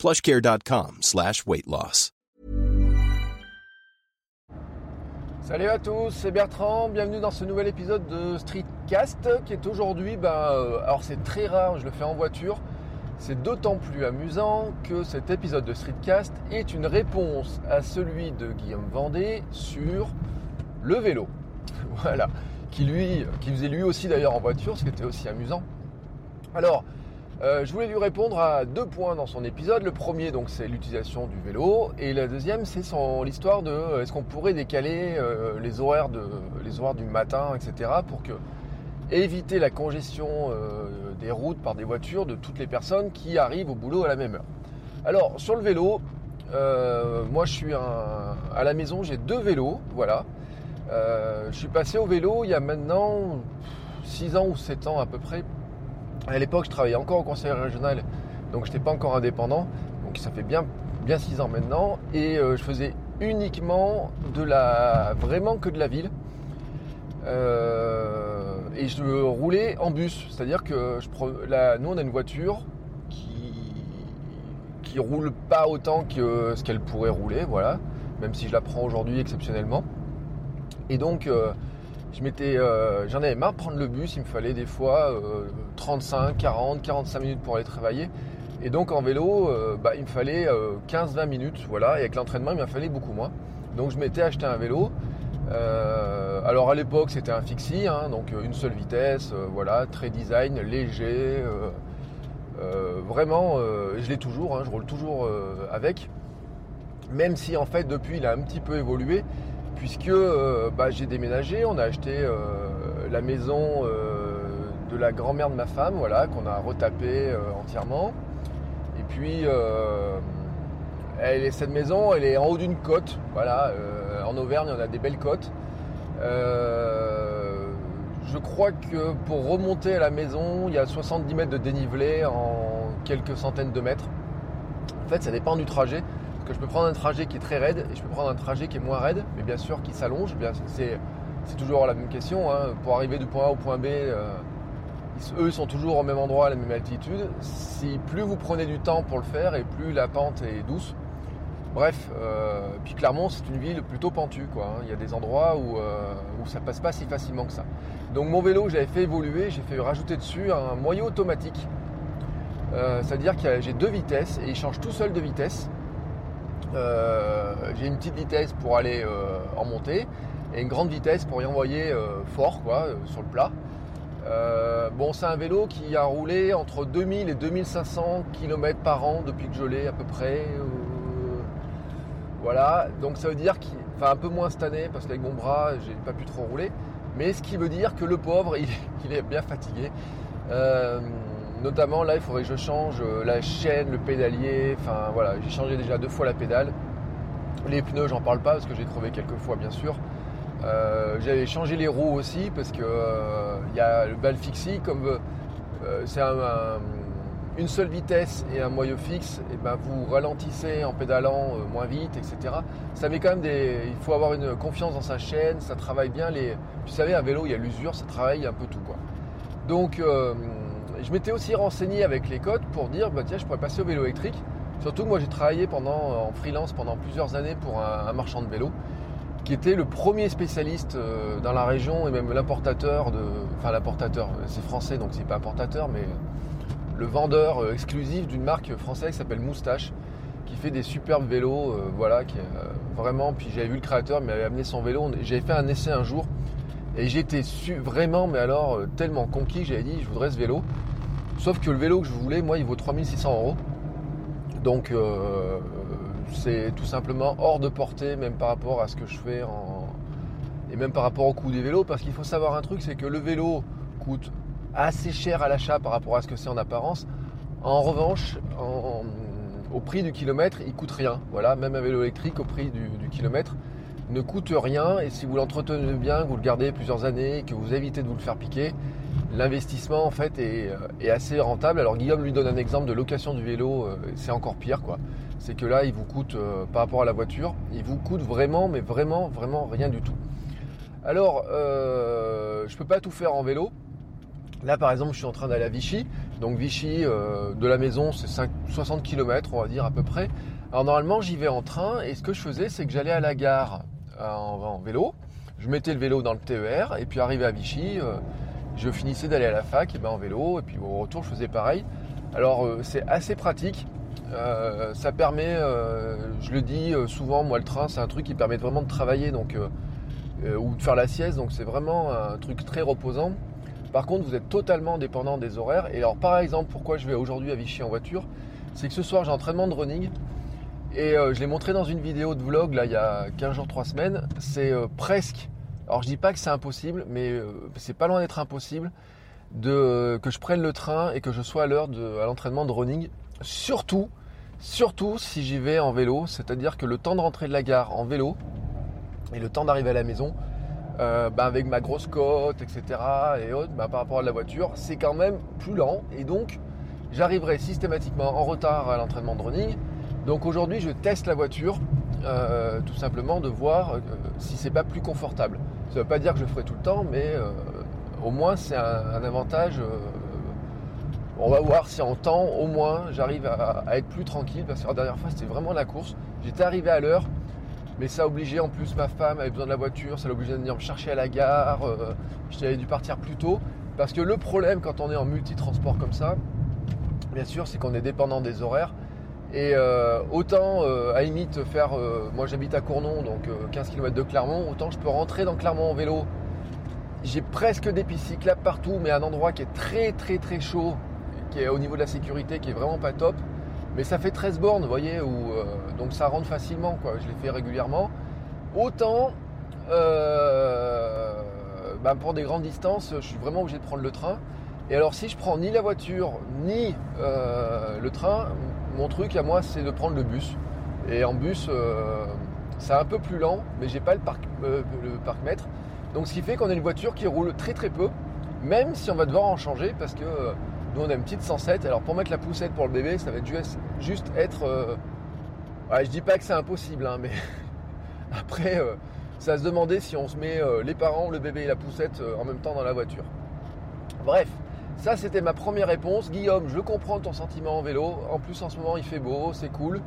plushcare.com slash. Salut à tous, c'est Bertrand, bienvenue dans ce nouvel épisode de Streetcast qui est aujourd'hui, ben, euh, alors c'est très rare, je le fais en voiture, c'est d'autant plus amusant que cet épisode de Streetcast est une réponse à celui de Guillaume Vendée sur le vélo. Voilà, qui lui, qui faisait lui aussi d'ailleurs en voiture, ce qui était aussi amusant. Alors, euh, je voulais lui répondre à deux points dans son épisode. Le premier, donc, c'est l'utilisation du vélo, et la deuxième, c'est l'histoire de euh, est-ce qu'on pourrait décaler euh, les horaires horaires du matin, etc., pour éviter la congestion des routes par des voitures de toutes les personnes qui arrivent au boulot à la même heure. Alors sur le vélo, moi je suis à la maison, j'ai deux vélos, voilà. je suis passé au vélo il y a maintenant 6 ans ou 7 ans à peu près à l'époque, je travaillais encore au conseil régional, donc je n'étais pas encore indépendant. Donc ça fait bien, bien 6 ans maintenant. Et euh, je faisais uniquement de la. vraiment que de la ville. Euh, et je roulais en bus. C'est-à-dire que nous, on a une voiture qui, qui roule pas autant que ce qu'elle pourrait rouler, voilà. Même si je la prends aujourd'hui exceptionnellement. Et donc. Euh, euh, j'en avais marre de prendre le bus, il me fallait des fois 35, 40, 45 minutes pour aller travailler. Et donc en vélo, euh, bah, il me fallait 15-20 euh, minutes, voilà. Et avec l'entraînement, il m'a fallu beaucoup moins. Donc je m'étais acheté un vélo. alors à l'époque, c'était un fixie, hein, donc une seule vitesse, voilà, très design, léger. vraiment, je l'ai toujours, hein, je roule toujours avec. Même si en fait depuis, il a un petit peu évolué puisque euh, bah, j'ai déménagé, on a acheté euh, la maison euh, de la grand-mère de ma femme, voilà, qu'on a retapé entièrement. Et puis cette maison, elle est en haut d'une côte, voilà. en Auvergne, on a des belles côtes. je crois que pour remonter à la maison, il y a 70 mètres de dénivelé en quelques centaines de mètres. En fait, ça dépend du trajet je peux prendre un trajet qui est très raide et je peux prendre un trajet qui est moins raide, mais bien sûr qui s'allonge. C'est, toujours la même question. Hein. Pour arriver du point A au point B, euh, eux sont toujours au même endroit, à la même altitude. Si plus vous prenez du temps pour le faire et plus la pente est douce. Bref, euh, puis Clermont c'est une ville plutôt pentue. Quoi, hein. Il y a des endroits où, euh, où ça passe pas si facilement que ça. Donc mon vélo, j'avais fait évoluer, j'ai fait rajouter dessus un moyeu automatique. C'est-à-dire que j'ai deux vitesses et il change tout seul de vitesse. Euh, j'ai une petite vitesse pour aller euh, en montée et une grande vitesse pour y envoyer euh, fort quoi, sur le plat. bon, c'est un vélo qui a roulé entre 2000 et 2500 km par an depuis que je l'ai à peu près. voilà, donc ça veut dire qu'il, enfin un peu moins cette année parce qu'avec mon bras, j'ai pas pu trop rouler. Mais ce qui veut dire que le pauvre, il, est bien fatigué. Notamment là, il faudrait que je change euh, la chaîne, le pédalier. Enfin voilà, j'ai changé déjà deux fois la pédale. Les pneus, j'en parle pas parce que j'ai crevé quelques fois, bien sûr. Euh, j'avais changé les roues aussi parce que euh, il y a le bal fixie comme c'est une seule vitesse et un moyeu fixe, et ben vous ralentissez en pédalant moins vite, etc. Ça met quand même des. Il faut avoir une confiance dans sa chaîne, ça travaille bien les. Vous savez, un vélo, il y a l'usure, ça travaille un peu tout quoi. Donc je m'étais aussi renseigné avec les codes pour dire bah tiens je pourrais passer au vélo électrique. Surtout que moi j'ai travaillé pendant en freelance pendant plusieurs années pour un, marchand de vélo qui était le premier spécialiste euh, dans la région et même l'importateur de. Enfin l'importateur, c'est français donc c'est pas importateur, mais le vendeur euh, exclusif d'une marque française qui s'appelle Moustache, qui fait des superbes vélos, euh, voilà, qui vraiment. Puis j'avais vu le créateur, il m'avait amené son vélo. J'avais fait un essai un jour et j'étais vraiment, mais alors tellement conquis, j'avais dit je voudrais ce vélo. Sauf que le vélo que je voulais, moi, il vaut 3600 euros. Donc, euh, c'est tout simplement hors de portée, même par rapport à ce que je fais en... et même par rapport au coût des vélos. Parce qu'il faut savoir un truc, c'est que le vélo coûte assez cher à l'achat par rapport à ce que c'est en apparence. En revanche, au prix du kilomètre, il coûte rien. Voilà, même un vélo électrique au prix du, du kilomètre ne coûte rien et si vous l'entretenez bien, que vous le gardez plusieurs années, que vous évitez de vous le faire piquer, l'investissement en fait est, est, assez rentable. Alors Guillaume lui donne un exemple de location du vélo, c'est encore pire quoi. C'est que là il vous coûte par rapport à la voiture, il vous coûte vraiment mais vraiment vraiment rien du tout. Alors euh, je peux pas tout faire en vélo. Là par exemple je suis en train d'aller à Vichy, donc Vichy euh, de la maison c'est 60 km on va dire à peu près. Alors normalement j'y vais en train et ce que je faisais c'est que j'allais à la gare en, vélo. Je mettais le vélo dans le TER et puis arrivé à Vichy, euh, je finissais d'aller à la fac et ben en vélo et puis au retour je faisais pareil. Alors euh, c'est assez pratique. Euh, ça permet, je le dis souvent, moi le train c'est un truc qui permet vraiment de travailler donc ou de faire la sieste, donc c'est vraiment un truc très reposant. Par contre, vous êtes totalement dépendant des horaires. Et alors, par exemple, pourquoi je vais aujourd'hui à Vichy en voiture, c'est que ce soir j'ai entraînement de running et euh, je l'ai montré dans une vidéo de vlog là il y a 15 jours, 3 semaines. C'est euh, presque. Alors je dis pas que c'est impossible, mais euh, c'est pas loin d'être impossible de que je prenne le train et que je sois à l'heure à l'entraînement de running. Surtout, surtout si j'y vais en vélo, c'est-à-dire que le temps de rentrer de la gare en vélo et le temps d'arriver à la maison, bah, avec ma grosse côte, etc. et autres, bah, par rapport à la voiture, c'est quand même plus lent et donc j'arriverai systématiquement en retard à l'entraînement de running donc aujourd'hui, je teste la voiture, euh, tout simplement de voir euh, si c'est pas plus confortable. Ça ne veut pas dire que je le ferai tout le temps, mais euh, au moins c'est un, avantage. on va voir si en temps, au moins, j'arrive à, être plus tranquille, parce que la dernière fois, c'était vraiment la course. J'étais arrivé à l'heure, mais ça obligé en plus ma femme avait besoin de la voiture, ça l'a obligé de venir me chercher à la gare. J'avais dû partir plus tôt, parce que le problème quand on est en multitransport comme ça, bien sûr, c'est qu'on est dépendant des horaires. Et euh, autant euh, à limite faire, euh, moi j'habite à Cournon, donc 15 km de Clermont, autant je peux rentrer dans Clermont en vélo. J'ai presque des pistes partout, mais un endroit qui est très très très chaud, qui est au niveau de la sécurité, qui est vraiment pas top. Mais ça fait 13 bornes, vous voyez, où, donc ça rentre facilement. Je les fais régulièrement. Autant bah, pour des grandes distances, je suis vraiment obligé de prendre le train. Et alors si je prends ni la voiture ni le train, mon truc à moi, c'est de prendre le bus. Et en bus, euh, c'est un peu plus lent, mais j'ai pas le parc, euh, parc-mètre. Donc ce qui fait qu'on a une voiture qui roule très très peu, même si on va devoir en changer parce que euh, nous on a une petite 107. Alors pour mettre la poussette pour le bébé, ça va juste être. je dis pas que c'est impossible, hein, mais après, ça se demander si on se met les parents, le bébé et la poussette en même temps dans la voiture. Bref, ça, c'était ma première réponse. Guillaume, je comprends ton sentiment en vélo. En plus, en ce moment, il fait beau, c'est cool.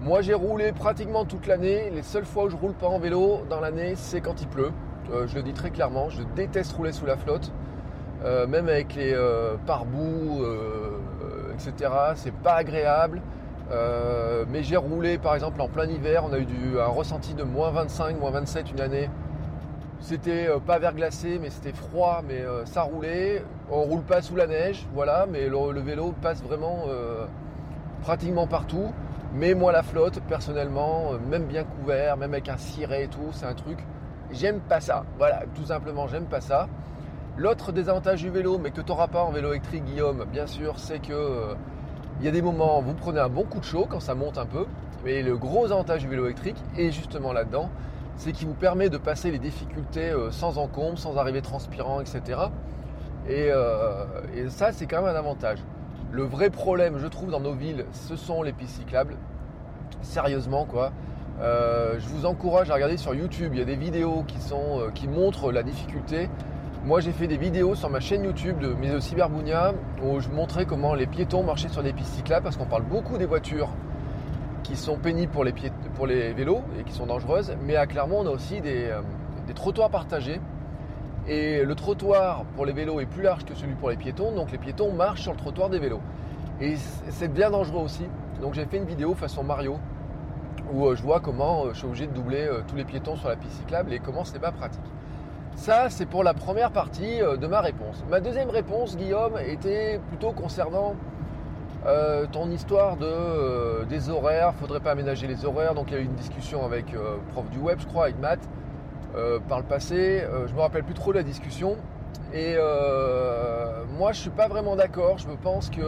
Moi, j'ai roulé pratiquement toute l'année. Les seules fois où je roule pas en vélo dans l'année, c'est quand il pleut. Euh, je le dis très clairement. Je déteste rouler sous la flotte. Euh, même avec les euh, pare-boue, etc. C'est pas agréable. mais j'ai roulé par exemple en plein hiver. On a eu un ressenti de moins 25, moins 27 une année. C'était euh, pas verglacé, mais c'était froid, mais euh, ça roulait. On roule pas sous la neige, voilà, mais le, vélo passe vraiment euh, pratiquement partout. Mais moi, la flotte, personnellement, même bien couvert, même avec un ciré et tout, c'est un truc. J'aime pas ça. Voilà, tout simplement, j'aime pas ça. L'autre désavantage du vélo, mais que tu n'auras pas en vélo électrique, Guillaume, bien sûr, c'est que il y a des moments où vous prenez un bon coup de chaud quand ça monte un peu. Mais le gros avantage du vélo électrique est justement là-dedans, c'est qui vous permet de passer les difficultés euh, sans encombre, sans arriver transpirant, etc. Euh, et, ça, c'est quand même un avantage. Le vrai problème, je trouve, dans nos villes, ce sont les pistes cyclables. Sérieusement, quoi. Euh, je vous encourage à regarder sur YouTube. Il y a des vidéos qui, sont, qui montrent la difficulté. Moi, j'ai fait des vidéos sur ma chaîne YouTube de Mise au Cyberbounia où je montrais comment les piétons marchaient sur des pistes cyclables parce qu'on parle beaucoup des voitures qui sont pénibles pour les, pour les vélos et qui sont dangereuses. Mais à Clermont, on a aussi euh, des, trottoirs partagés. Et le trottoir pour les vélos est plus large que celui pour les piétons, donc les piétons marchent sur le trottoir des vélos. Et c'est bien dangereux aussi. Donc j'ai fait une vidéo façon Mario où euh, je vois comment euh, je suis obligé de doubler tous les piétons sur la piste cyclable et comment c'est pas pratique. Ça, c'est pour la première partie de ma réponse. Ma deuxième réponse, Guillaume, était plutôt concernant euh, ton histoire de, euh, des horaires, faudrait pas aménager les horaires. Donc il y a eu une discussion avec euh, prof du web, je crois, avec Matt, par le passé. je me rappelle plus trop de la discussion. Et moi, je suis pas vraiment d'accord. Je pense que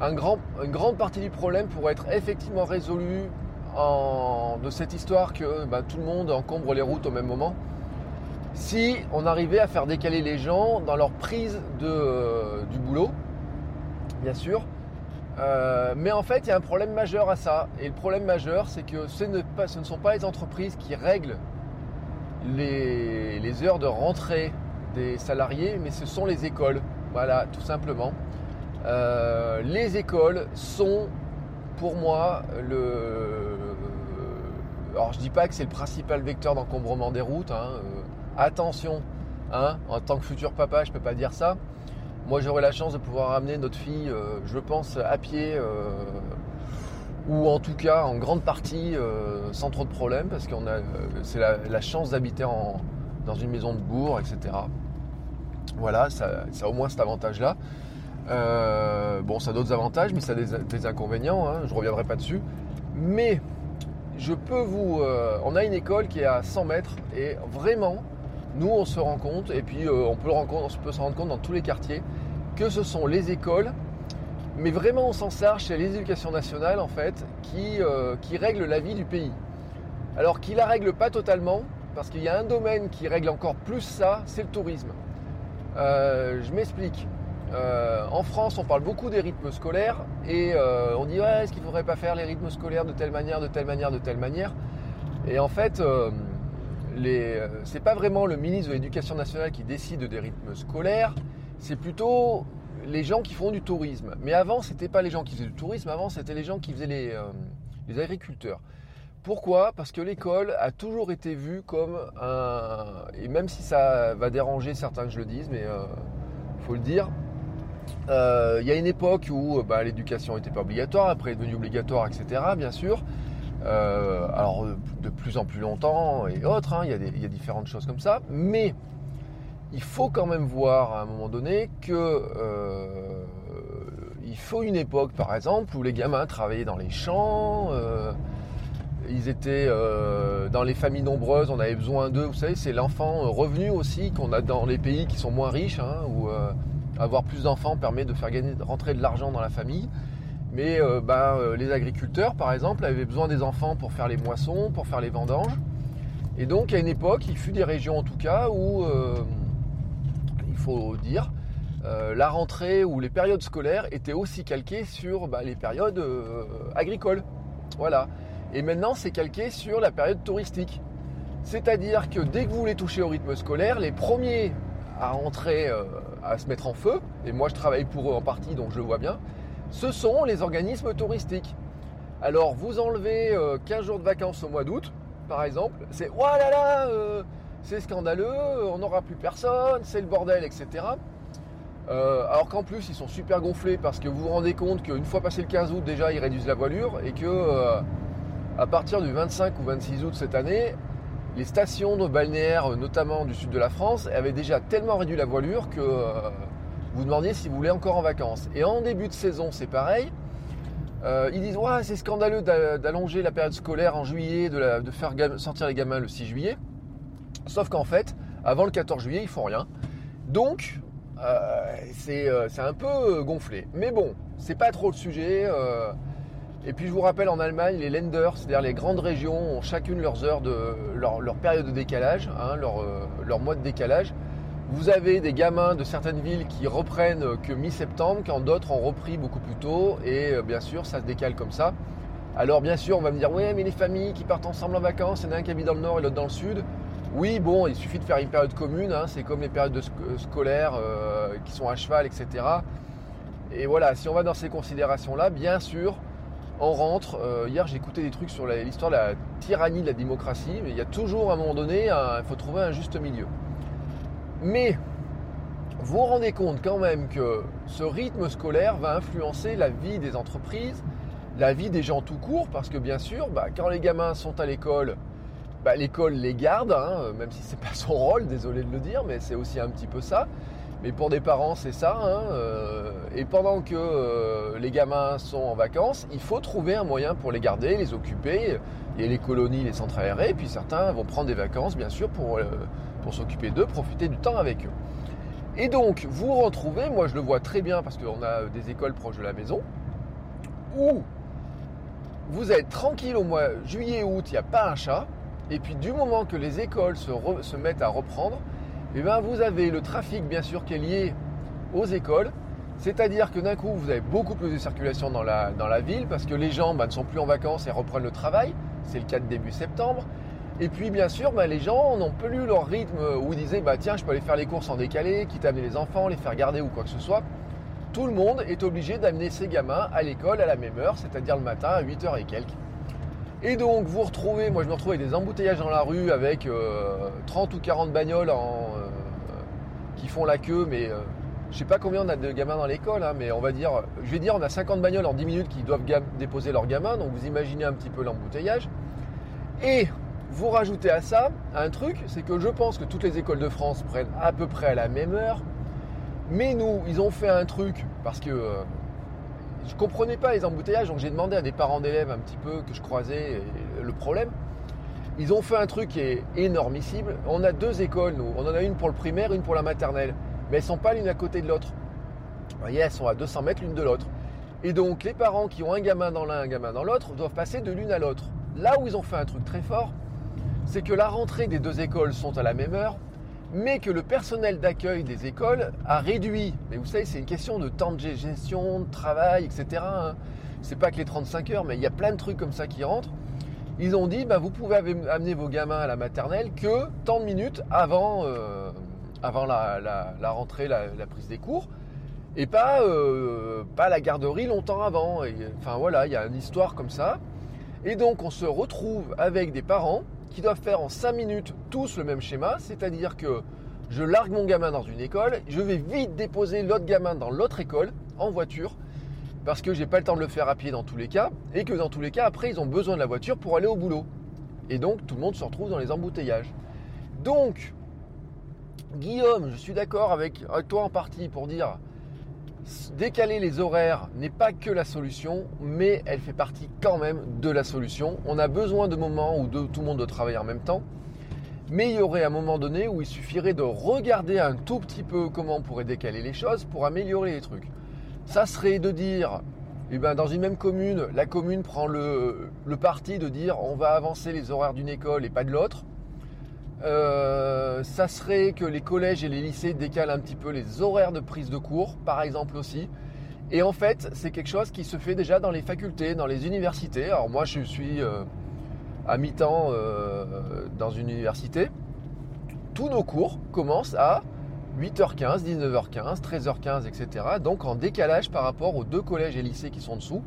une grande partie du problème pourrait être effectivement résolue en, de cette histoire que bah, tout le monde encombre les routes au même moment. Si on arrivait à faire décaler les gens dans leur prise euh, du boulot, bien sûr. Euh, mais en fait, il y a un problème majeur à ça. Et le problème majeur, c'est que ce pas, ce ne, sont pas les entreprises qui règlent les, heures de rentrée des salariés, mais ce sont les écoles. Voilà, tout simplement. Euh, les écoles sont, pour moi, le. Alors, je dis pas que c'est le principal vecteur d'encombrement des routes. Hein, euh, attention, hein, en tant que futur papa, je peux pas dire ça. Moi, j'aurai la chance de pouvoir amener notre fille, euh, je pense, à pied, ou en tout cas en grande partie euh, sans trop de problèmes, parce qu'on a, c'est la, chance d'habiter en, dans une maison de bourg, etc. Voilà, ça, ça a au moins cet avantage-là. bon, ça a d'autres avantages, mais ça a des, inconvénients. Hein, je reviendrai pas dessus. Mais je peux vous. on a une école qui est à 100 mètres et vraiment, nous, on se rend compte, et puis euh, on, peut le on peut se rendre compte dans tous les quartiers, que ce sont les écoles, mais vraiment on s'en sert chez l'éducation nationale en fait, qui, euh, qui règle la vie du pays. Alors qui la règle pas totalement, parce qu'il y a un domaine qui règle encore plus ça, c'est le tourisme. Euh, je m'explique. Euh, en France, on parle beaucoup des rythmes scolaires et on dit ouais, est-ce qu'il ne faudrait pas faire les rythmes scolaires de telle manière, de telle manière, de telle manière? Et en fait, euh, c'est pas vraiment le ministre de l'Éducation nationale qui décide des rythmes scolaires, c'est plutôt les gens qui font du tourisme. Mais avant, c'était pas les gens qui faisaient du tourisme, avant, c'était les gens qui faisaient les, euh, agriculteurs. Pourquoi? Parce que l'école a toujours été vue comme un... Et même si ça va déranger certains que je le dise, mais il euh, faut le dire, euh, il y a une époque où bah, l'éducation n'était pas obligatoire, après elle est devenue obligatoire, etc. Bien sûr. Alors de plus en plus longtemps et autres, hein, il, y a différentes choses comme ça, mais il faut quand même voir à un moment donné que euh, il faut une époque par exemple où les gamins travaillaient dans les champs, euh, ils étaient euh, dans les familles nombreuses, on avait besoin d'eux, vous savez, c'est l'enfant revenu aussi qu'on a dans les pays qui sont moins riches, hein, où avoir plus d'enfants permet de faire gagner, rentrer de l'argent dans la famille. Mais ben, les agriculteurs, par exemple, avaient besoin des enfants pour faire les moissons, pour faire les vendanges. Et donc, à une époque, il fut des régions en tout cas où, faut dire, euh, la rentrée ou les périodes scolaires étaient aussi calquées sur ben, les périodes euh, agricoles. Voilà. Et maintenant, c'est calqué sur la période touristique. C'est-à-dire que dès que vous voulez toucher au rythme scolaire, les premiers à entrer, euh, à se mettre en feu, et moi je travaille pour eux en partie, donc je le vois bien, ce sont les organismes touristiques. Alors vous enlevez euh, 15 jours de vacances au mois d'août, par exemple, c'est oh là là, c'est scandaleux, on n'aura plus personne, c'est le bordel, etc. Euh, alors qu'en plus ils sont super gonflés parce que vous vous rendez compte qu'une fois passé le 15 août déjà ils réduisent la voilure et que euh, à partir du 25 ou 26 août cette année, les stations de balnéaires, notamment du sud de la France, avaient déjà tellement réduit la voilure que euh, vous demandiez si vous voulez encore en vacances. Et en début de saison, c'est pareil. Euh, ils disent ouais, c'est scandaleux d'allonger la période scolaire en juillet, de faire sortir les gamins le 6 juillet. Sauf qu'en fait, avant le 14 juillet, ils font rien. Donc, euh, c'est un peu gonflé. Mais bon, c'est pas trop le sujet. Euh, et puis je vous rappelle en Allemagne, les Länder, c'est-à-dire les grandes régions, ont chacune leurs heures de leur, période de décalage, hein, leur, euh, leur mois de décalage. Vous avez des gamins de certaines villes qui reprennent que mi-septembre, quand d'autres ont repris beaucoup plus tôt, et bien sûr ça se décale comme ça. Alors bien sûr on va me dire ouais mais les familles qui partent ensemble en vacances, il y en a un qui habite dans le nord et l'autre dans le sud. Oui bon il suffit de faire une période commune, hein, c'est comme les périodes de sc scolaires euh, qui sont à cheval, etc. Et voilà, si on va dans ces considérations là, bien sûr, on rentre. Euh, hier, j'ai écouté des trucs sur l'histoire de la tyrannie de la démocratie, mais il y a toujours à un moment donné, il faut trouver un juste milieu. Mais vous vous rendez compte quand même que ce rythme scolaire va influencer la vie des entreprises, la vie des gens tout court, parce que bien sûr, bah, quand les gamins sont à l'école, bah, l'école les garde, hein, même si c'est pas son rôle, désolé de le dire, mais c'est aussi un petit peu ça. Mais pour des parents, c'est ça. Hein, euh, et pendant que euh, les gamins sont en vacances, il faut trouver un moyen pour les garder, les occuper. Il y a les colonies, les centres aérés, et puis certains vont prendre des vacances, bien sûr, pour, euh, pour s'occuper d'eux, profiter du temps avec eux. Et donc, vous retrouvez, moi je le vois très bien parce qu'on a des écoles proches de la maison, où vous êtes tranquille au mois juillet-août, il n'y a pas un chat. Et puis du moment que les écoles se, mettent à reprendre, eh ben, vous avez le trafic bien sûr qui est lié aux écoles. C'est-à-dire que d'un coup, vous avez beaucoup plus de circulation dans la, dans la ville parce que les gens bah, ne sont plus en vacances et reprennent le travail. C'est le cas de début septembre. Et puis bien sûr, bah, les gens n'ont plus leur rythme où ils disaient bah, tiens, je peux aller faire les courses en décalé, quitte à amener les enfants, les faire garder ou quoi que ce soit. Tout le monde est obligé d'amener ses gamins à l'école à la même heure, c'est-à-dire le matin à 8h et quelques. Et donc vous retrouvez, moi je me retrouve avec des embouteillages dans la rue avec 30 euh, ou 40 bagnoles euh, qui font la queue, mais euh, je sais pas combien on a de gamins dans l'école, hein, mais on va dire, je vais dire on a 50 bagnoles en 10 minutes qui doivent déposer leurs gamins, donc vous imaginez un petit peu l'embouteillage. Et vous rajoutez à ça un truc, c'est que je pense que toutes les écoles de France prennent à peu près à la même heure. Mais nous, ils ont fait un truc parce que je comprenais pas les embouteillages, donc j'ai demandé à des parents d'élèves un petit peu que je croisais le problème. Ils ont fait un truc qui est énormissime. On a deux écoles, nous. On en a une pour le primaire, une pour la maternelle. Mais elles sont pas l'une à côté de l'autre. Vous voyez, elles sont à 200 mètres l'une de l'autre. Et donc, les parents qui ont un gamin dans l'un, un gamin dans l'autre, doivent passer de l'une à l'autre. Là où ils ont fait un truc très fort, c'est que la rentrée des deux écoles sont à la même heure, mais que le personnel d'accueil des écoles a réduit. Mais vous savez, c'est une question de temps de gestion, de travail, etc. Hein. C'est pas que les 35 heures, mais il y a plein de trucs comme ça qui rentrent. Ils ont dit, bah, vous pouvez amener vos gamins à la maternelle que tant de minutes avant, euh, avant la, rentrée, la, prise des cours, et pas, euh, pas la garderie longtemps avant. enfin voilà, il y a une histoire comme ça. Et donc on se retrouve avec des parents qui doivent faire en 5 minutes tous le même schéma, c'est-à-dire que je largue mon gamin dans une école, je vais vite déposer l'autre gamin dans l'autre école en voiture parce que j'ai pas le temps de le faire à pied dans tous les cas et que dans tous les cas après ils ont besoin de la voiture pour aller au boulot. Et donc tout le monde se retrouve dans les embouteillages. Donc Guillaume, je suis d'accord avec, avec toi en partie pour dire décaler les horaires n'est pas que la solution, mais elle fait partie quand même de la solution. On a besoin de moments où tout le monde doit travailler en même temps. Mais il y aurait un moment donné où il suffirait de regarder un tout petit peu comment on pourrait décaler les choses pour améliorer les trucs. Ça serait de dire, eh ben, dans une même commune, la commune prend le, le parti de dire on va avancer les horaires d'une école et pas de l'autre. Euh, ça serait que les collèges et les lycées décalent un petit peu les horaires de prise de cours, par exemple aussi. Et en fait, c'est quelque chose qui se fait déjà dans les facultés, dans les universités. Alors moi, je suis euh, à mi-temps euh, dans une université. Tous nos cours commencent à 8h15, 19h15, 13h15, etc. Donc en décalage par rapport aux deux collèges et lycées qui sont dessous,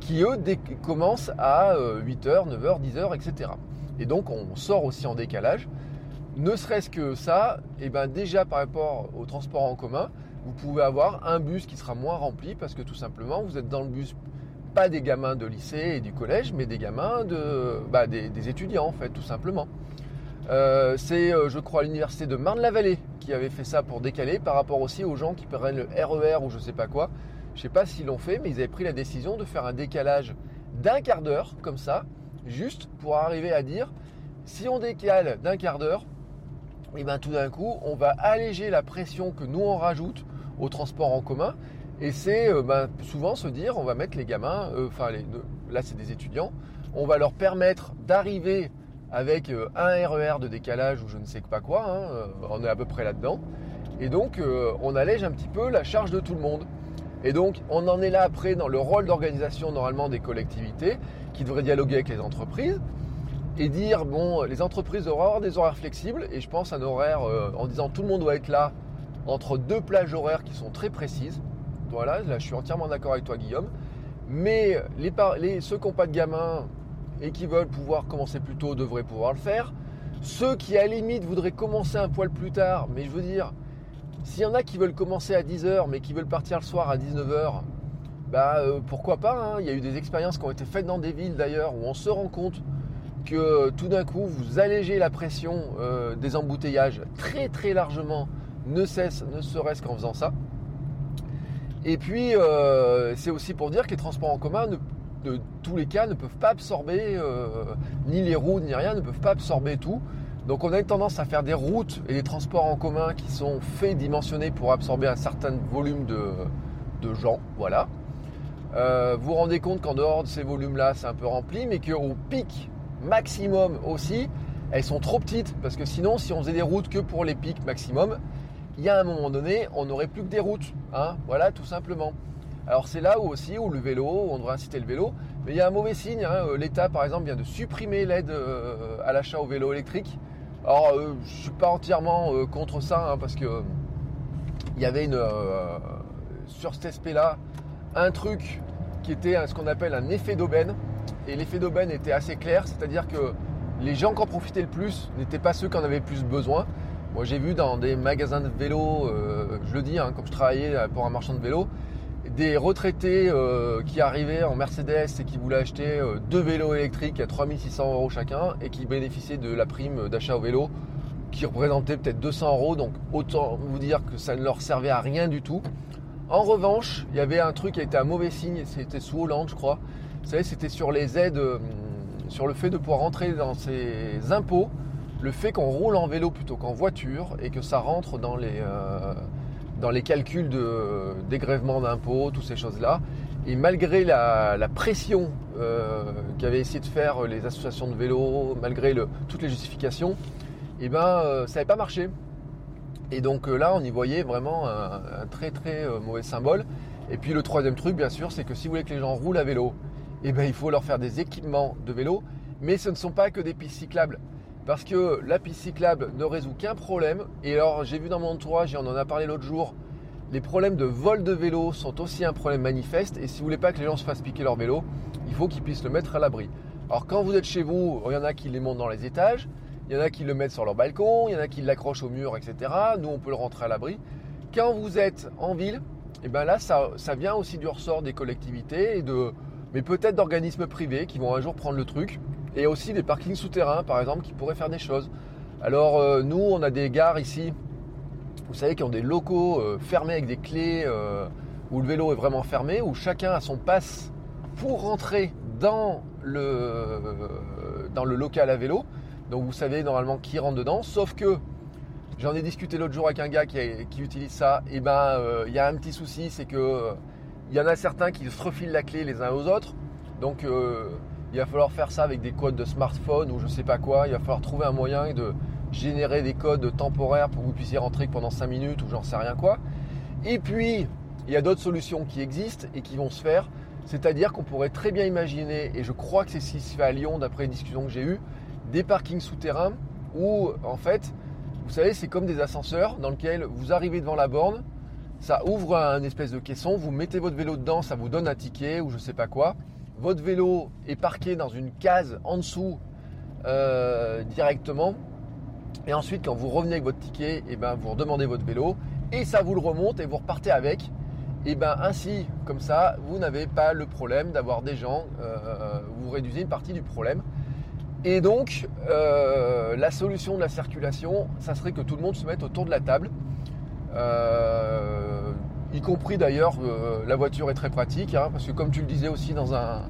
qui eux commencent à 8h, 9h, 10h, etc. Et donc on sort aussi en décalage. Ne serait-ce que ça, et eh ben déjà par rapport au transport en commun, vous pouvez avoir un bus qui sera moins rempli parce que tout simplement vous êtes dans le bus pas des gamins de lycée et du collège, mais des gamins de bah, des, étudiants en fait, tout simplement. Euh, c'est, euh, je crois, l'université de Marne-la-Vallée qui avait fait ça pour décaler par rapport aussi aux gens qui prennent le RER e ou je sais pas quoi. Je sais pas s'ils l'ont fait, mais ils avaient pris la décision de faire un décalage d'un quart d'heure comme ça, juste pour arriver à dire si on décale d'un quart d'heure, et bien tout d'un coup, on va alléger la pression que nous on rajoute au transport en commun. Et c'est euh, ben, souvent se dire, on va mettre les gamins, euh, enfin là c'est des étudiants, on va leur permettre d'arriver avec euh, un RER e de décalage ou je ne sais pas quoi, hein, on est à peu près là-dedans. Et donc on allège un petit peu la charge de tout le monde. Et donc on en est là après dans le rôle d'organisation normalement des collectivités qui devraient dialoguer avec les entreprises et dire bon, les entreprises doivent avoir des horaires flexibles et je pense un horaire euh, en disant tout le monde doit être là entre deux plages horaires qui sont très précises. Voilà, là je suis entièrement d'accord avec toi Guillaume. Mais les, ceux qui n'ont pas de gamins et qui veulent pouvoir commencer plus tôt devraient pouvoir le faire. Ceux qui à la limite voudraient commencer un poil plus tard, mais je veux dire, s'il y en a qui veulent commencer à 10h mais qui veulent partir le soir à 19h, bah euh, pourquoi pas hein. Il y a eu des expériences qui ont été faites dans des villes d'ailleurs où on se rend compte que tout d'un coup vous allégez la pression euh, des embouteillages très très largement, ne cesse, ne serait-ce qu'en faisant ça. Et puis euh, c'est aussi pour dire que les transports en commun, de tous les cas, ne peuvent pas absorber, euh, ni les routes ni rien, ne peuvent pas absorber tout. Donc on a une tendance à faire des routes et des transports en commun qui sont faits, dimensionnés pour absorber un certain volume de, de gens, voilà. vous vous rendez compte qu'en dehors de ces volumes-là, c'est un peu rempli, mais qu'au pic maximum aussi, elles sont trop petites. Parce que sinon, si on faisait des routes que pour les pics maximum, il y a un moment donné, on n'aurait plus que des routes. Hein voilà, tout simplement. Alors c'est là où aussi où le vélo, on devrait inciter le vélo, mais il y a un mauvais signe. Hein. Euh, L'État, par exemple, vient de supprimer l'aide euh, à l'achat au vélo électrique. Alors je euh, je suis pas entièrement contre ça, hein, parce que il y avait une sur cet aspect-là un truc qui était ce qu'on appelle un effet d'aubaine. Et l'effet d'aubaine était assez clair, c'est-à-dire que les gens qui en profitaient le plus n'étaient pas ceux qui en avaient plus besoin. Moi j'ai vu dans des magasins de vélo, je le dis, hein, comme je travaillais pour un marchand de vélo, des retraités euh, qui arrivaient en Mercedes et qui voulaient acheter euh, deux vélos électriques à 3600 euros chacun et qui bénéficiaient de la prime d'achat au vélo qui représentait peut-être 200 euros. Donc autant vous dire que ça ne leur servait à rien du tout. En revanche, il y avait un truc qui a été un mauvais signe, c'était sous Hollande je crois. Vous savez, c'était sur les aides, euh, sur le fait de pouvoir rentrer dans ces impôts, le fait qu'on roule en vélo plutôt qu'en voiture et que ça rentre dans les dans les calculs de dégrèvement d'impôts, toutes ces choses-là. Et malgré la, pression euh, qu'avaient essayé de faire les associations de vélo, malgré toutes les justifications, eh ben, euh, ça n'avait pas marché. Et donc euh, là, on y voyait vraiment un, très très mauvais symbole. Et puis le troisième truc, bien sûr, c'est que si vous voulez que les gens roulent à vélo, eh ben, il faut leur faire des équipements de vélo. Mais ce ne sont pas que des pistes cyclables. Parce que la piste cyclable ne résout qu'un problème. Et alors, j'ai vu dans mon entourage, et on en a parlé l'autre jour, les problèmes de vol de vélo sont aussi un problème manifeste. Et si vous voulez pas que les gens se fassent piquer leur vélo, il faut qu'ils puissent le mettre à l'abri. Alors, quand vous êtes chez vous, il y en a qui les montent dans les étages, il y en a qui le mettent sur leur balcon, il y en a qui l'accrochent au mur, etc. Nous, on peut le rentrer à l'abri. Quand vous êtes en ville, et eh ben là, ça, vient aussi du ressort des collectivités de, mais peut-être d'organismes privés qui vont un jour prendre le truc et aussi des parkings souterrains, par exemple, qui pourraient faire des choses. Alors, euh, nous, on a des gares ici, vous savez, qui ont des locaux euh, fermés avec des clés, euh, où le vélo est vraiment fermé, où chacun a son passe pour rentrer dans le, dans le local à vélo. Donc, vous savez normalement qui rentre dedans, sauf que J'en ai discuté l'autre jour avec un gars qui, qui utilise ça. Et eh ben, il y a un petit souci, c'est que il y en a certains qui se refilent la clé les uns aux autres. Donc, il va falloir faire ça avec des codes de smartphone ou je sais pas quoi. Il va falloir trouver un moyen de générer des codes temporaires pour que vous puissiez rentrer pendant 5 minutes ou j'en sais rien quoi. Et puis, il y a d'autres solutions qui existent et qui vont se faire. C'est-à-dire qu'on pourrait très bien imaginer, et je crois que c'est ce qui se fait à Lyon d'après les discussions que j'ai eues, des parkings souterrains où en fait, vous savez, c'est comme des ascenseurs dans lesquels vous arrivez devant la borne, ça ouvre un espèce de caisson, vous mettez votre vélo dedans, ça vous donne un ticket ou je sais pas quoi votre vélo est parqué dans une case en dessous euh, directement. Et ensuite, quand vous revenez avec votre ticket, et eh ben, vous redemandez votre vélo et ça vous le remonte et vous repartez avec. Et ben ainsi, comme ça, vous n'avez pas le problème d'avoir des gens, euh, vous réduisez une partie du problème. Et donc, euh, la solution de la circulation, ça serait que tout le monde se mette autour de la table y compris d'ailleurs, euh, la voiture est très pratique, hein, parce que comme tu le disais aussi dans, un,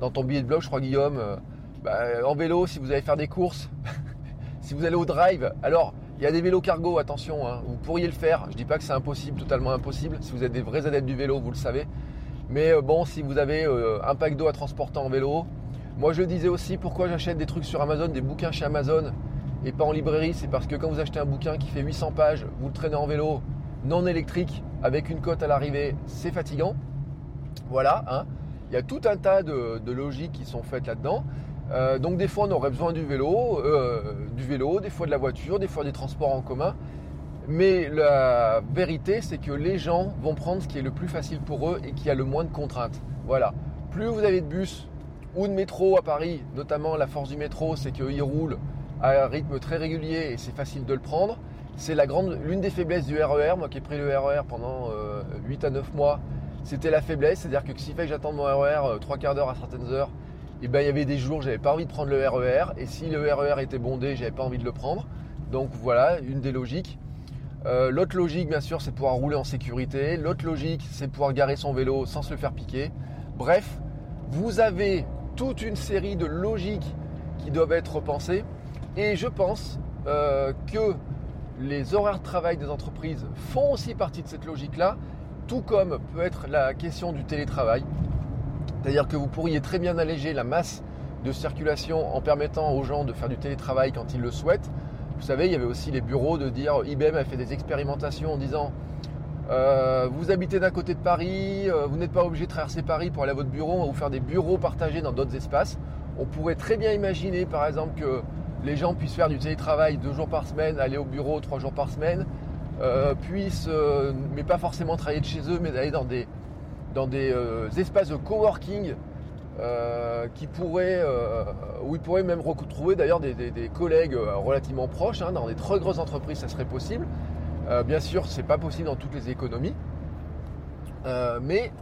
dans ton billet de blog, je crois Guillaume, euh, bah, en vélo, si vous allez faire des courses, si vous allez au drive, alors il y a des vélos cargo, attention, hein, vous pourriez le faire, je ne dis pas que c'est impossible, totalement impossible, si vous êtes des vrais adeptes du vélo, vous le savez, mais euh, bon, si vous avez un pack d'eau à transporter en vélo, moi je disais aussi pourquoi j'achète des trucs sur Amazon, des bouquins chez Amazon, et pas en librairie, c'est parce que quand vous achetez un bouquin qui fait 800 pages, vous le traînez en vélo, non électrique avec une cote à l'arrivée, c'est fatigant. Voilà, hein. il y a tout un tas de, logiques qui sont faites là-dedans. Euh, donc des fois on aurait besoin du vélo, euh, du vélo, des fois de la voiture, des fois des transports en commun. Mais la vérité, c'est que les gens vont prendre ce qui est le plus facile pour eux et qui a le moins de contraintes. Voilà. Plus vous avez de bus ou de métro à Paris, notamment la force du métro, c'est qu'il roule à un rythme très régulier et c'est facile de le prendre. C'est l'une des faiblesses du RER. E moi qui ai pris le RER e pendant 8 euh, à 9 mois, c'était la faiblesse. C'est-à-dire que s'il fallait que j'attende mon RER 3 euh, quarts d'heure à certaines heures, et eh ben, il y avait des jours où j'avais pas envie de prendre le RER. E et si le RER était bondé, j'avais pas envie de le prendre. Donc voilà, une des logiques. Euh, l'autre logique, bien sûr, c'est pouvoir rouler en sécurité. L'autre logique, c'est pouvoir garer son vélo sans se le faire piquer. Bref, vous avez toute une série de logiques qui doivent être repensées. Et je pense que les horaires de travail des entreprises font aussi partie de cette logique-là, tout comme peut être la question du télétravail. C'est-à-dire que vous pourriez très bien alléger la masse de circulation en permettant aux gens de faire du télétravail quand ils le souhaitent. Vous savez, il y avait aussi les bureaux de dire IBM a fait des expérimentations en disant euh, vous habitez d'un côté de Paris, euh, vous n'êtes pas obligé de traverser Paris pour aller à votre bureau, on va vous faire des bureaux partagés dans d'autres espaces. On pourrait très bien imaginer par exemple que les gens puissent faire du télétravail deux jours par semaine, aller au bureau trois jours par semaine, euh, puissent, mais pas forcément travailler de chez eux, mais d'aller dans des, dans des espaces de coworking qui où ils pourraient même retrouver d'ailleurs des, collègues relativement proches, hein, dans des très grosses entreprises ça serait possible. bien sûr, c'est pas possible dans toutes les économies, mais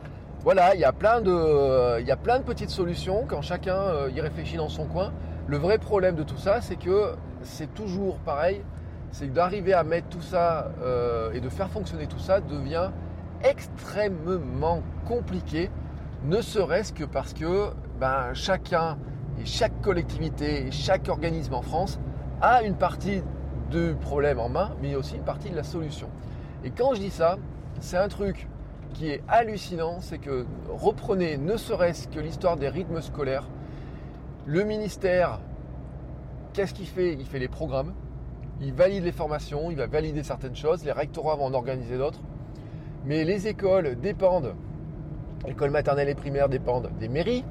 voilà, il y, a plein de, il y a plein de petites solutions quand chacun euh, y réfléchit dans son coin. Le vrai problème de tout ça, c'est que c'est toujours pareil, c'est que d'arriver à mettre tout ça euh, et de faire fonctionner tout ça devient extrêmement compliqué, ne serait-ce que parce que ben, chacun et chaque collectivité et chaque organisme en France a une partie du problème en main, mais aussi une partie de la solution. Et quand je dis ça, c'est un truc qui est hallucinant, c'est que reprenez ne serait-ce que l'histoire des rythmes scolaires. Le ministère, qu'est-ce qu'il fait? Il fait les programmes, il valide les formations, il va valider certaines choses, les rectorats vont en organiser d'autres. Mais les écoles dépendent, l'école maternelle et primaire dépendent des mairies,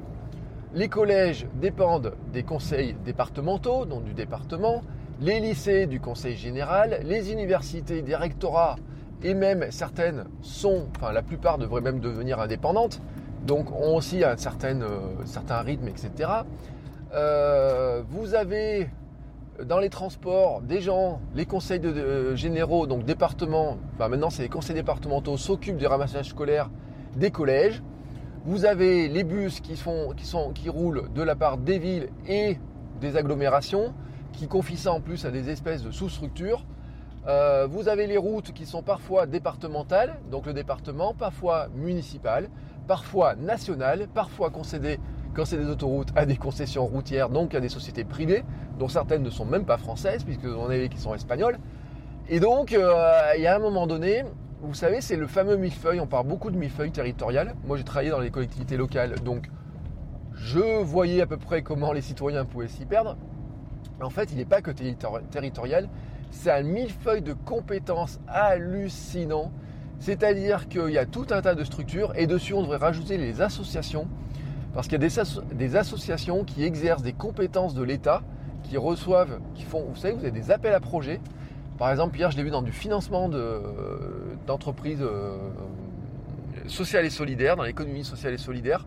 les collèges dépendent des conseils départementaux, donc du département, les lycées du conseil général, les universités des rectorats et même certaines sont, enfin la plupart devraient même devenir indépendantes, donc ont aussi un certain, euh, certain rythme, etc. Euh, vous avez dans les transports des gens, les conseils de, généraux, donc départements, enfin maintenant c'est les conseils départementaux, s'occupent du ramassage scolaire des collèges. Vous avez les bus qui, roulent de la part des villes et des agglomérations, qui confient ça en plus à des espèces de sous-structures. Euh, vous avez les routes qui sont parfois départementales, donc le département, parfois municipal, parfois national, parfois concédé quand c'est des autoroutes à des concessions routières, donc à des sociétés privées, dont certaines ne sont même pas françaises, puisque on a qui sont espagnoles. Et donc, euh, il y a un moment donné, vous savez, c'est le fameux millefeuille, on parle beaucoup de millefeuille territorial. Moi, j'ai travaillé dans les collectivités locales, donc je voyais à peu près comment les citoyens pouvaient s'y perdre. En fait, il n'est pas que territorial, c'est un millefeuille de compétences hallucinant. C'est-à-dire qu'il y a tout un tas de structures et dessus on devrait rajouter les associations parce qu'il y a des, associations qui exercent des compétences de l'État, qui reçoivent, qui font, vous savez, vous avez des appels à projets. Par exemple, hier je l'ai vu dans du financement d'entreprises euh, sociales et solidaires, dans l'économie sociale et solidaire.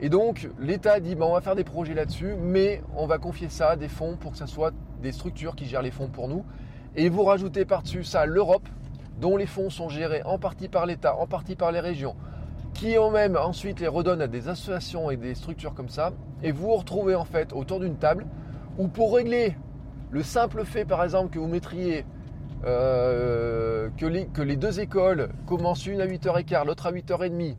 Et donc l'État dit on va faire des projets là-dessus, mais on va confier ça à des fonds pour que ce soit des structures qui gèrent les fonds pour nous. Et vous rajoutez par-dessus ça l'Europe, dont les fonds sont gérés en partie par l'État, en partie par les régions, qui ont même ensuite les redonnent à des associations et des structures comme ça. Et vous vous retrouvez en fait autour d'une table où pour régler le simple fait par exemple que vous mettriez euh, que, les, deux écoles commencent une à 8h15, l'autre à 8h30,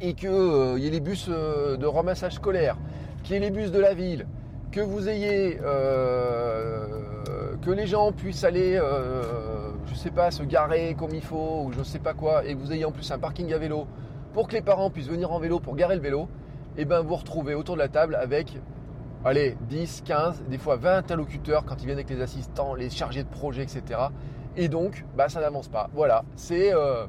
et qu'il euh, y ait les bus euh, de ramassage scolaire, qu'il y ait les bus de la ville, que vous ayez que les gens puissent aller, euh, je sais pas, se garer comme il faut, ou je sais pas quoi, et que vous ayez en plus un parking à vélo, pour que les parents puissent venir en vélo pour garer le vélo, et eh ben vous retrouvez autour de la table avec, allez, 10, 15, des fois 20 interlocuteurs quand ils viennent avec les assistants, les chargés de projet, etc. Et donc, bah, ça n'avance pas. Voilà, c'est... Euh,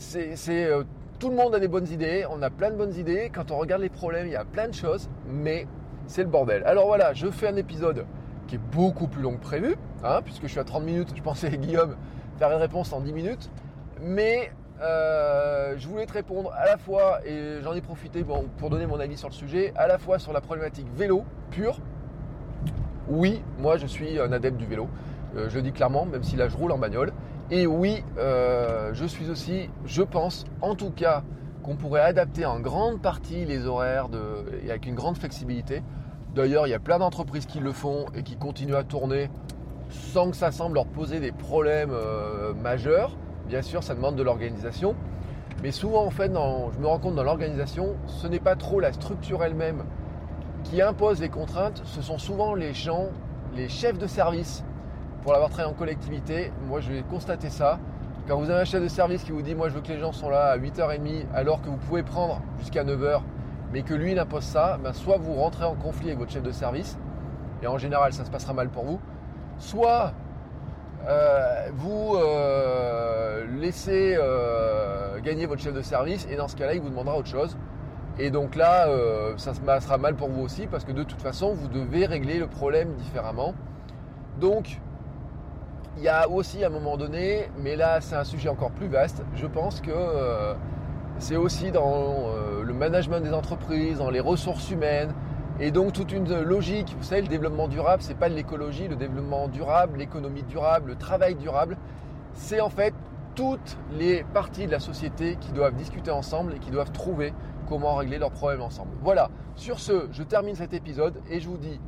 c'est euh, tout le monde a des bonnes idées, on a plein de bonnes idées. Quand on regarde les problèmes, il y a plein de choses, mais c'est le bordel. Alors voilà, je fais un épisode qui est beaucoup plus long que prévu, hein, puisque je suis à 30 minutes. Je pensais, Guillaume, faire une réponse en 10 minutes. Mais euh, je voulais te répondre à la fois, et j'en ai profité pour donner mon avis sur le sujet, à la fois sur la problématique vélo pure. Oui, moi je suis un adepte du vélo. Euh, je le dis clairement, même si là je roule en bagnole. Et oui, euh, je suis aussi, je pense, en tout cas, qu'on pourrait adapter en grande partie les horaires et avec une grande flexibilité. D'ailleurs, il y a plein d'entreprises qui le font et qui continuent à tourner sans que ça semble leur poser des problèmes euh, majeurs. Bien sûr, ça demande de l'organisation. Mais souvent, en fait, je me rends compte dans l'organisation, ce n'est pas trop la structure elle-même qui impose les contraintes, ce sont souvent les gens, les chefs de service, pour l'avoir travaillé en collectivité. Moi, je vais constater ça. Quand vous avez un chef de service qui vous dit moi je veux que les gens sont là à 8h30 alors que vous pouvez prendre jusqu'à 9h mais que lui il impose ça, ben soit vous rentrez en conflit avec votre chef de service et en général ça se passera mal pour vous, soit euh, vous euh, laissez euh, gagner votre chef de service et dans ce cas-là il vous demandera autre chose. Et donc là, ça se passera mal pour vous aussi parce que de toute façon, vous devez régler le problème différemment. Donc, il y a aussi à un moment donné, mais là c'est un sujet encore plus vaste, je pense que c'est aussi dans le management des entreprises, dans les ressources humaines, et donc toute une logique, vous savez, le développement durable, c'est pas de l'écologie, le développement durable, l'économie durable, le travail durable, c'est en fait toutes les parties de la société qui doivent discuter ensemble et qui doivent trouver comment régler leurs problèmes ensemble. Voilà, sur ce, je termine cet épisode et je vous dis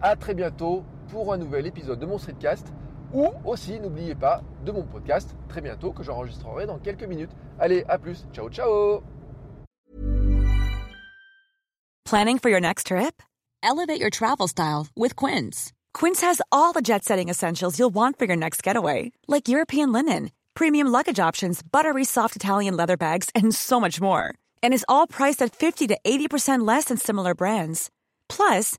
à très bientôt pour un nouvel épisode de mon streetcast ou aussi n'oubliez pas de mon podcast très bientôt que j'enregistrerai dans quelques minutes. Allez, à plus, ciao ciao Planning for your next trip? Elevate your travel style with Quince. Quince has all the jet setting essentials you'll want for your next getaway, like European linen, premium luggage options, buttery soft Italian leather bags, and so much more. And is all priced at 50 to 80% less than similar brands. Plus,